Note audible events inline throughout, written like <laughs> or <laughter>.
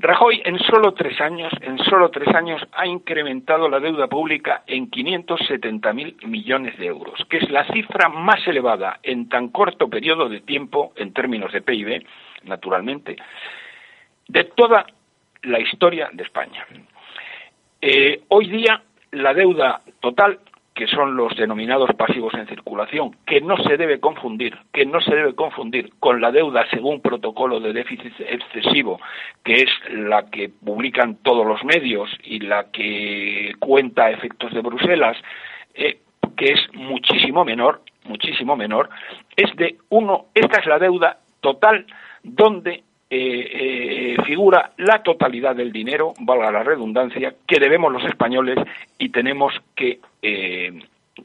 Rajoy en solo tres años, en solo tres años ha incrementado la deuda pública en 570.000 millones de euros, que es la cifra más elevada en tan corto periodo de tiempo en términos de PIB, naturalmente, de toda la historia de España. Eh, hoy día la deuda total que son los denominados pasivos en circulación, que no se debe confundir, que no se debe confundir con la deuda según protocolo de déficit excesivo, que es la que publican todos los medios y la que cuenta efectos de Bruselas, eh, que es muchísimo menor, muchísimo menor, es de uno, esta es la deuda total donde eh, eh, figura la totalidad del dinero, valga la redundancia, que debemos los españoles y tenemos que, eh,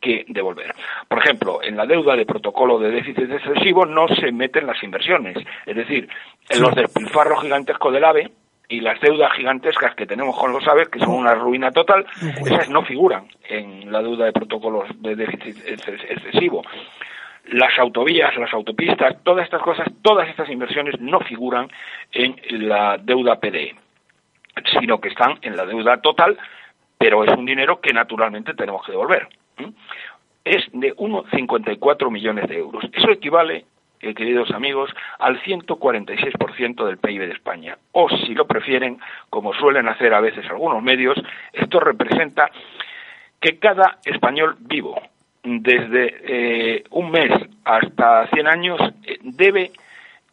que devolver. Por ejemplo, en la deuda de protocolo de déficit excesivo no se meten las inversiones, es decir, en los despilfarros gigantescos del AVE, y las deudas gigantescas que tenemos con los AVE, que son una ruina total, esas no figuran en la deuda de protocolos de déficit excesivo. Las autovías, las autopistas, todas estas cosas, todas estas inversiones no figuran en la deuda PDE, sino que están en la deuda total, pero es un dinero que naturalmente tenemos que devolver. Es de 1,54 millones de euros. Eso equivale, eh, queridos amigos, al 146% del PIB de España. O, si lo prefieren, como suelen hacer a veces algunos medios, esto representa que cada español vivo, desde eh, un mes hasta 100 años eh, debe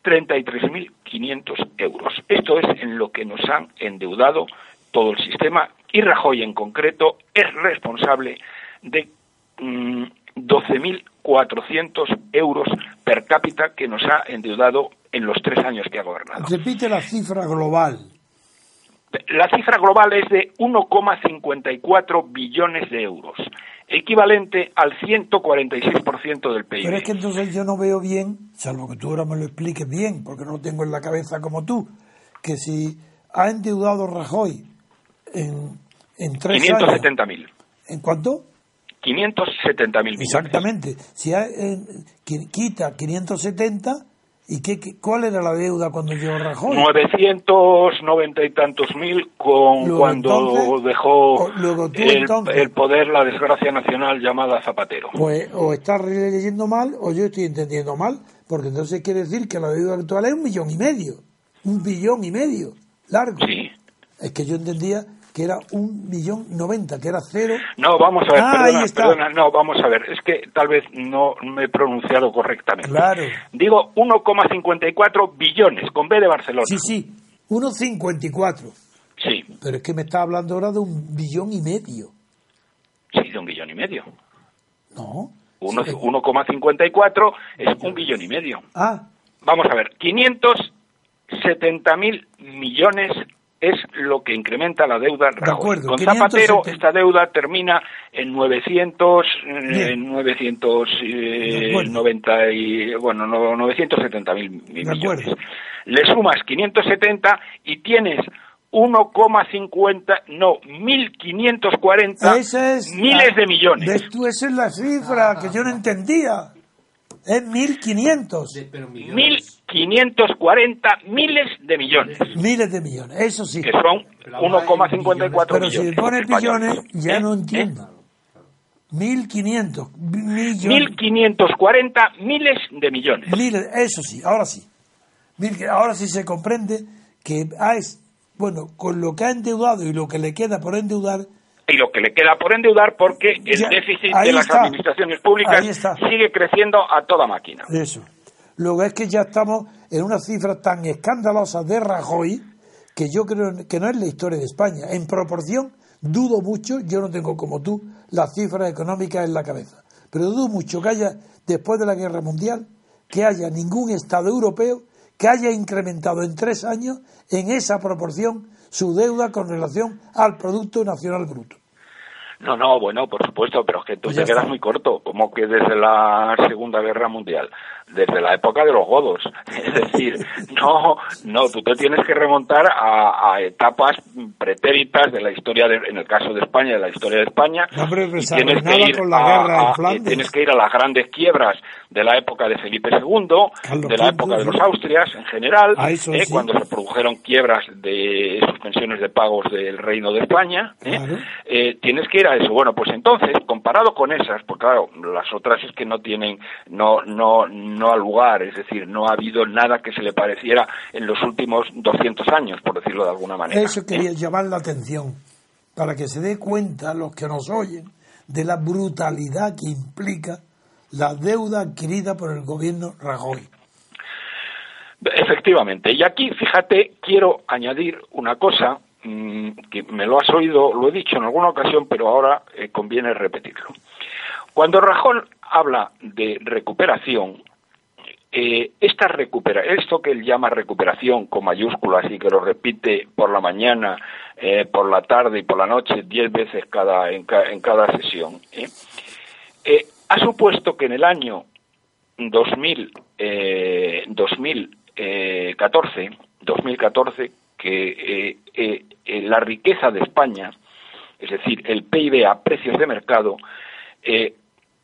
33.500 euros. Esto es en lo que nos han endeudado todo el sistema y Rajoy en concreto es responsable de 12.400 mm, euros per cápita que nos ha endeudado en los tres años que ha gobernado. Repite la cifra global. La cifra global es de 1,54 billones de euros equivalente al 146% del PIB. Pero es que entonces yo no veo bien, salvo que tú ahora me lo expliques bien, porque no lo tengo en la cabeza como tú, que si ha endeudado Rajoy en, en tres 570.000. ¿En cuánto? 570.000 Exactamente. Si ha, quita 570 ¿Y qué, cuál era la deuda cuando llegó Rajoy? 990 y tantos mil con, cuando dejó el, poder la desgracia nacional llamada Zapatero. Pues o estás leyendo mal o yo estoy entendiendo mal, porque entonces quiere decir que la deuda actual es un millón y medio. Un billón y medio. Largo. Sí. Es que yo entendía que era un millón noventa, que era cero. No, vamos a ver, ah, perdona, no, vamos a ver, es que tal vez no me he pronunciado correctamente. Claro. Digo 1,54 billones, con B de Barcelona. Sí, sí, 1,54. Sí. Pero es que me está hablando ahora de un billón y medio. Sí, de un billón y medio. No. 1,54 es un billón y medio. Ah. Vamos a ver, 570 mil millones es lo que incrementa la deuda Con Zapatero esta deuda termina en 900, en 990 y, bueno, 970 mil millones. Le sumas 570 y tienes 1,50, no, 1.540 miles de millones. esa es la cifra que yo no entendía. Es 1.500. 1.540 miles de millones. Miles de millones, eso sí. Que son 1,54 millones. Pero si pones billones, ya no entiendo. 1.500 millones. 1.540 miles de millones. Miles, eso sí, ahora sí. Ahora sí se comprende que, ah, es, bueno, con lo que ha endeudado y lo que le queda por endeudar, y lo que le queda por endeudar porque el déficit de las administraciones públicas sigue creciendo a toda máquina. Eso. Luego es que ya estamos en una cifra tan escandalosa de Rajoy que yo creo que no es la historia de España. En proporción, dudo mucho, yo no tengo como tú las cifras económicas en la cabeza, pero dudo mucho que haya, después de la Guerra Mundial, que haya ningún Estado europeo que haya incrementado en tres años en esa proporción su deuda con relación al Producto Nacional Bruto. No, no, bueno, por supuesto, pero es que tú Pues te quedas está. muy corto, como que desde la Segunda Guerra Mundial, desde la época de los godos. <laughs> Es decir, no, no, tú te tienes que remontar a, a etapas pretéritas de la historia, de- en el caso de España, de la historia de España. No, hombre, y pues tienes que ir con la a- guerra en a- Flandes. tienes que ir a las grandes quiebras de la época de Felipe II, Carlos de la época de los Austrias en general, Ah, eh, sí. cuando se produjeron quiebras de suspensiones de pagos del Reino de España. eh, Claro. eh, tienes que ir a eso. Bueno, pues entonces, comparado con esas, porque claro, las otras es que no tienen, no, no, no ha lugar, es decir, no ha habido nada que se le pareciera en los últimos 200 años, por decirlo de alguna manera. Eso quería llamar la atención, para que se dé cuenta los que nos oyen de la brutalidad que implica la deuda adquirida por el gobierno Rajoy. Efectivamente. Y aquí, fíjate, quiero añadir una cosa mm, que me lo has oído, lo he dicho en alguna ocasión, pero ahora eh, conviene repetirlo. Cuando Rajoy habla de recuperación, eh, esta recupera, esto que él llama recuperación con mayúsculas y que lo repite por la mañana, eh, por la tarde y por la noche diez veces cada, en, ca- en cada sesión, ha supuesto que en el año 2000, eh, 2014, 2014 que eh, la riqueza de España, es decir, el PIB a precios de mercado, eh,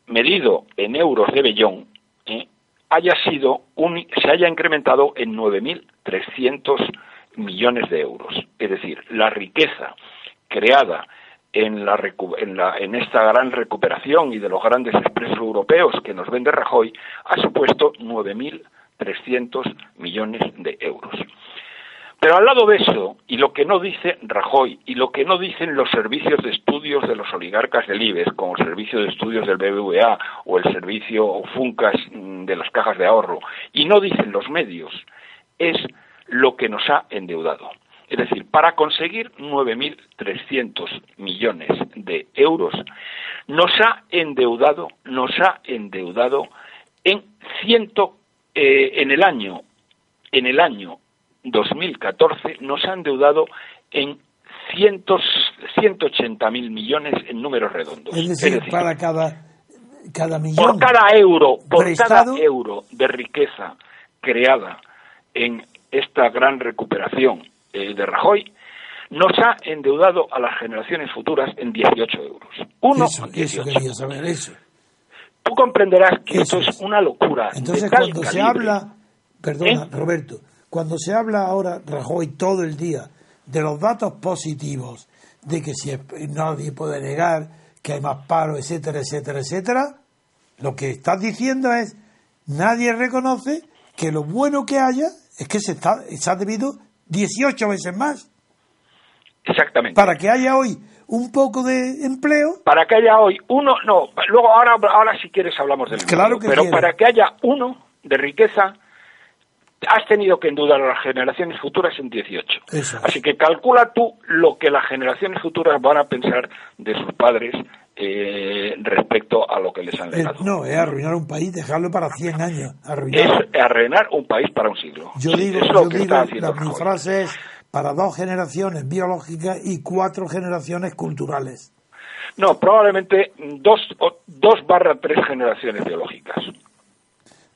medido en euros de bellón, eh, haya sido un, se haya incrementado en 9.300 millones de euros. Es decir, la riqueza creada en, la, en, en esta gran recuperación y de los grandes expresos europeos que nos vende Rajoy ha supuesto 9.300 millones de euros. Pero al lado de eso, y lo que no dice Rajoy, y lo que no dicen los servicios de estudios de los oligarcas del IBEX, como el servicio de estudios del BBVA o el servicio Funcas mm, de las cajas de ahorro, y no dicen los medios, es lo que nos ha endeudado. Es decir, para conseguir 9.300 millones de euros, nos ha endeudado, nos ha endeudado en ciento, eh, en el año, en el año 2014 nos ha endeudado en cientos, 180 mil millones en números redondos. Es decir, para cada, cada millón. por cada euro, por prestado, cada euro de riqueza creada en esta gran recuperación eh, de Rajoy, nos ha endeudado a las generaciones futuras en 18 euros. Uno eso, con eso 18. quería saber, eso. Tú comprenderás que Eso esto es es. una locura. de Entonces, tal cuando se habla, perdona, ¿Eh? Roberto, cuando se habla ahora, Rajoy, todo el día, de los datos positivos, de que si nadie puede negar que hay más paro, etcétera, etcétera, etcétera, lo que estás diciendo es, nadie reconoce que lo bueno que haya es que se, está, se ha debido 18 veces más. Exactamente. Para que haya hoy un poco de empleo, para que haya hoy uno, no, luego ahora, ahora si quieres hablamos del Claro empleo, que pero quiero. para que haya uno de riqueza, has tenido que endeudar a las generaciones futuras en 18. Eso es. Así que calcula tú lo que las generaciones futuras van a pensar de sus padres eh, respecto a lo que les han es- legado. no, es arruinar un país, dejarlo para 100 años, arruinar. Es arruinar un país para un siglo. Yo digo, es lo yo que digo la, mi frase es para dos generaciones biológicas y cuatro generaciones culturales. No, probablemente dos, dos barra tres generaciones biológicas.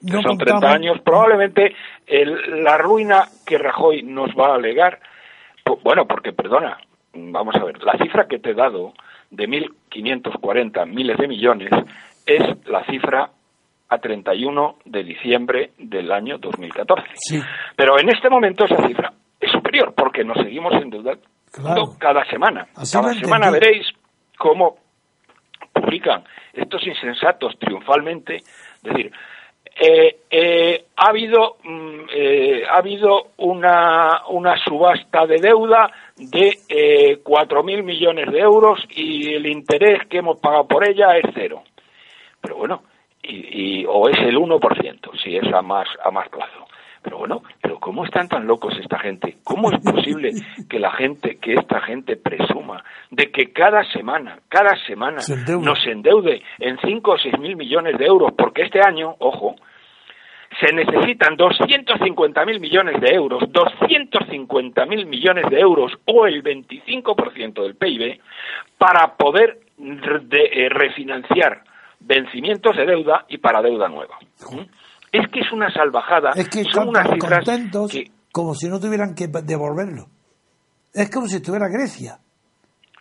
No son 30 contamos- años, probablemente el- la ruina que Rajoy nos va a alegar, bueno, porque perdona, vamos a ver, la cifra que te he dado de 1.540 miles de millones es la cifra a 31 de diciembre del año 2014. Sí. Pero en este momento esa cifra es superior porque nos seguimos endeudando Claro. cada semana. Así cada semana entendí. veréis cómo publican estos insensatos triunfalmente, es decir, eh, eh, ha habido mm, eh, ha habido una, una subasta de deuda de eh, 4.000 millones de euros y el interés que hemos pagado por ella es cero. Pero bueno, y, y- o es el 1%, si es a más, a más plazo. Pero bueno, pero ¿cómo están tan locos esta gente? ¿Cómo es posible <laughs> que la gente, que esta gente presuma de que cada semana, cada semana Se nos endeude en 5 o 6 mil millones de euros? Porque este año, ojo, se necesitan 250.000 millones de euros, 250.000 millones de euros o el 25% del PIB para poder eh, refinanciar vencimientos de deuda y para deuda nueva. ¿Mm? Es que es una salvajada. Es que son unas cifras contentos como si no tuvieran que devolverlo. Es como si estuviera Grecia.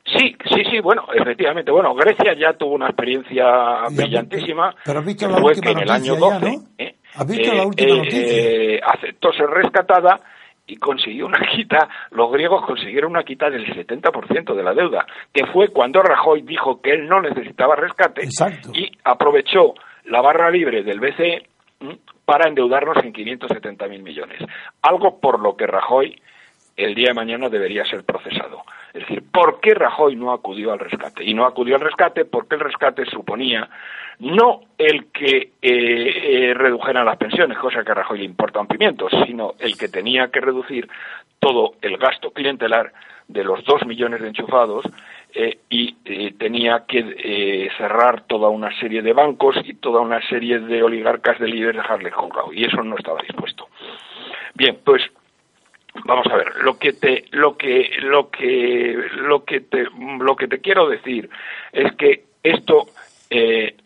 Sí, sí, sí, bueno, efectivamente. Bueno, Grecia ya tuvo una experiencia brillantísima. Pero has visto la última en el año 12, ¿eh? ¿Has visto la última eh, noticia? Eh, aceptó ser rescatada y consiguió una quita, los griegos consiguieron una quita del 70% de la deuda, que fue cuando Rajoy dijo que él no necesitaba rescate y aprovechó la barra libre del BCE para endeudarnos en 570 mil millones. Algo por lo que Rajoy el día de mañana debería ser procesado. Es decir, ¿por qué Rajoy no acudió al rescate? Y no acudió al rescate porque el rescate suponía no el que eh, eh, redujeran las pensiones, cosa que a Rajoy le importa un pimiento, sino el que tenía que reducir todo el gasto clientelar de los dos millones de enchufados eh, y tenía que cerrar toda una serie de bancos y toda una serie de oligarcas de líderes dejarles colgado y eso no estaba dispuesto. Bien, pues vamos a ver lo que te lo que lo que lo que te lo que te quiero decir es que esto eh,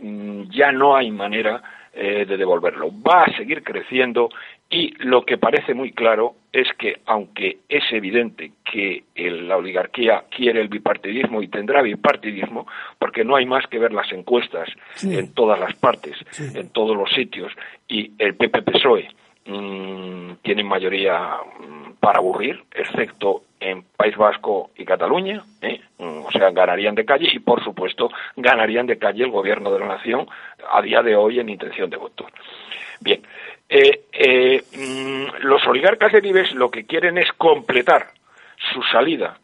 ya no hay manera eh, de devolverlo va a seguir creciendo y lo que parece muy claro es que aunque es evidente que la oligarquía quiere el bipartidismo y tendrá bipartidismo porque no hay más que ver las encuestas en todas las partes en todos los sitios y el PP PSOE mmm, tienen mayoría mm, para aburrir, excepto en País Vasco y Cataluña, ¿eh? mm, o sea, ganarían de calle y, por supuesto, ganarían de calle el gobierno de la nación a día de hoy en intención de voto. Bien, eh, eh, mm, los oligarcas de Vives lo que quieren es completar su salida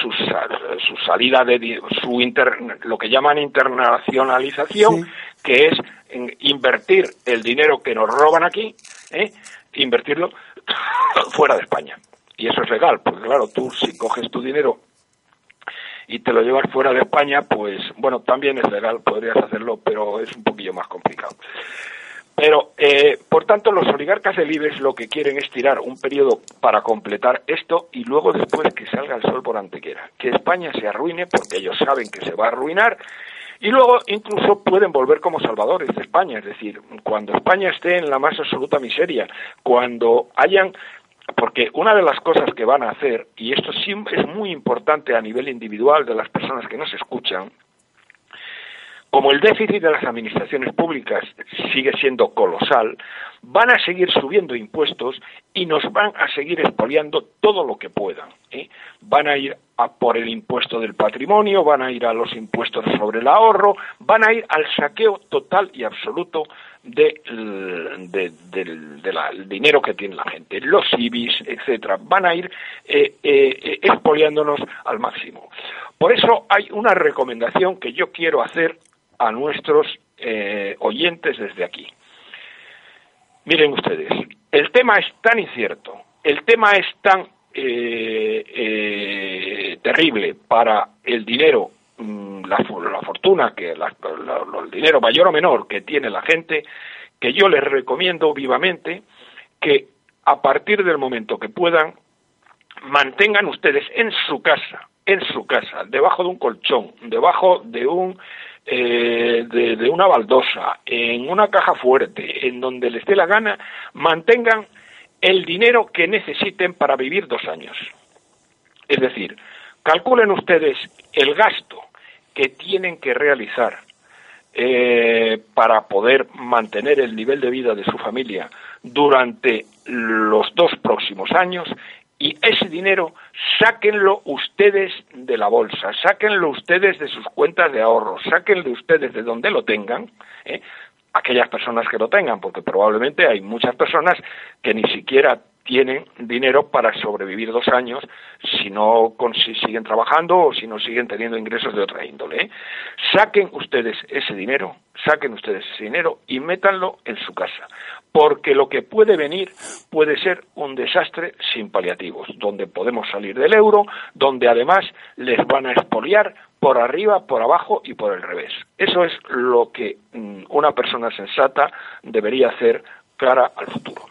su, su, salida de su inter, lo que llaman internacionalización, que es invertir el dinero que nos roban aquí, ¿eh? invertirlo <laughs> fuera de España. Y eso es legal, porque claro, tú si coges tu dinero y te lo llevas fuera de España, pues bueno, también es legal, podrías hacerlo, pero es un poquillo más complicado. Pero, eh, por tanto, los oligarcas del IBEX lo que quieren es tirar un periodo para completar esto y luego después que salga el sol por antequera. Que España se arruine porque ellos saben que se va a arruinar y luego incluso pueden volver como salvadores de España, es decir, cuando España esté en la más absoluta miseria, cuando hayan porque una de las cosas que van a hacer, y esto sí es muy importante a nivel individual de las personas que nos escuchan, como el déficit de las administraciones públicas sigue siendo colosal, van a seguir subiendo impuestos y nos van a seguir expoliando todo lo que puedan. ¿eh? Van a ir a por el impuesto del patrimonio, van a ir a los impuestos sobre el ahorro, van a ir al saqueo total y absoluto del dinero que tiene la gente, los IBIS, etcétera, van a ir eh, eh, expoliándonos al máximo. Por eso hay una recomendación que yo quiero hacer a nuestros eh, oyentes desde aquí. Miren ustedes, el tema es tan incierto, el tema es tan eh, eh, terrible para el dinero, mm, la, fortuna, que el dinero mayor o menor que tiene la gente, que yo les recomiendo vivamente que a partir del momento que puedan, mantengan ustedes en su casa, en su casa, debajo de un colchón, debajo de un eh, de, una baldosa, en una caja fuerte, en donde les dé la gana, mantengan el dinero que necesiten para vivir dos años. Es decir, calculen ustedes el gasto que tienen que realizar eh, para poder mantener el nivel de vida de su familia durante los dos próximos años y ese dinero sáquenlo ustedes de la bolsa, sáquenlo ustedes de sus cuentas de ahorro, sáquenlo ustedes de donde lo tengan, ¿eh? aquellas personas que lo tengan, porque probablemente hay muchas personas que ni siquiera tienen dinero para sobrevivir dos años si no si siguen trabajando o si no siguen teniendo ingresos de otra índole. ¿eh? Saquen ustedes ese dinero, saquen ustedes ese dinero y métanlo en su casa, porque lo que puede venir puede ser un desastre sin paliativos, donde podemos salir del euro, donde además les van a expoliar por arriba, por abajo y por el revés. Eso es lo que mm, una persona sensata debería hacer cara al futuro.